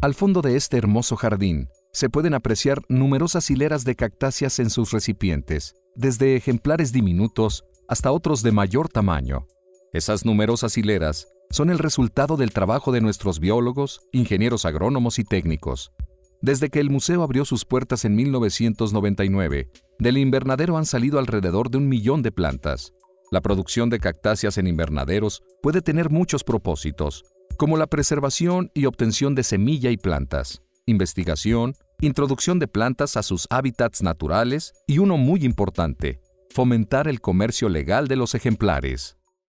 Al fondo de este hermoso jardín se pueden apreciar numerosas hileras de cactáceas en sus recipientes, desde ejemplares diminutos hasta otros de mayor tamaño. Esas numerosas hileras son el resultado del trabajo de nuestros biólogos, ingenieros agrónomos y técnicos. Desde que el museo abrió sus puertas en 1999, del invernadero han salido alrededor de un millón de plantas. La producción de cactáceas en invernaderos puede tener muchos propósitos, como la preservación y obtención de semilla y plantas, investigación, introducción de plantas a sus hábitats naturales y uno muy importante, fomentar el comercio legal de los ejemplares.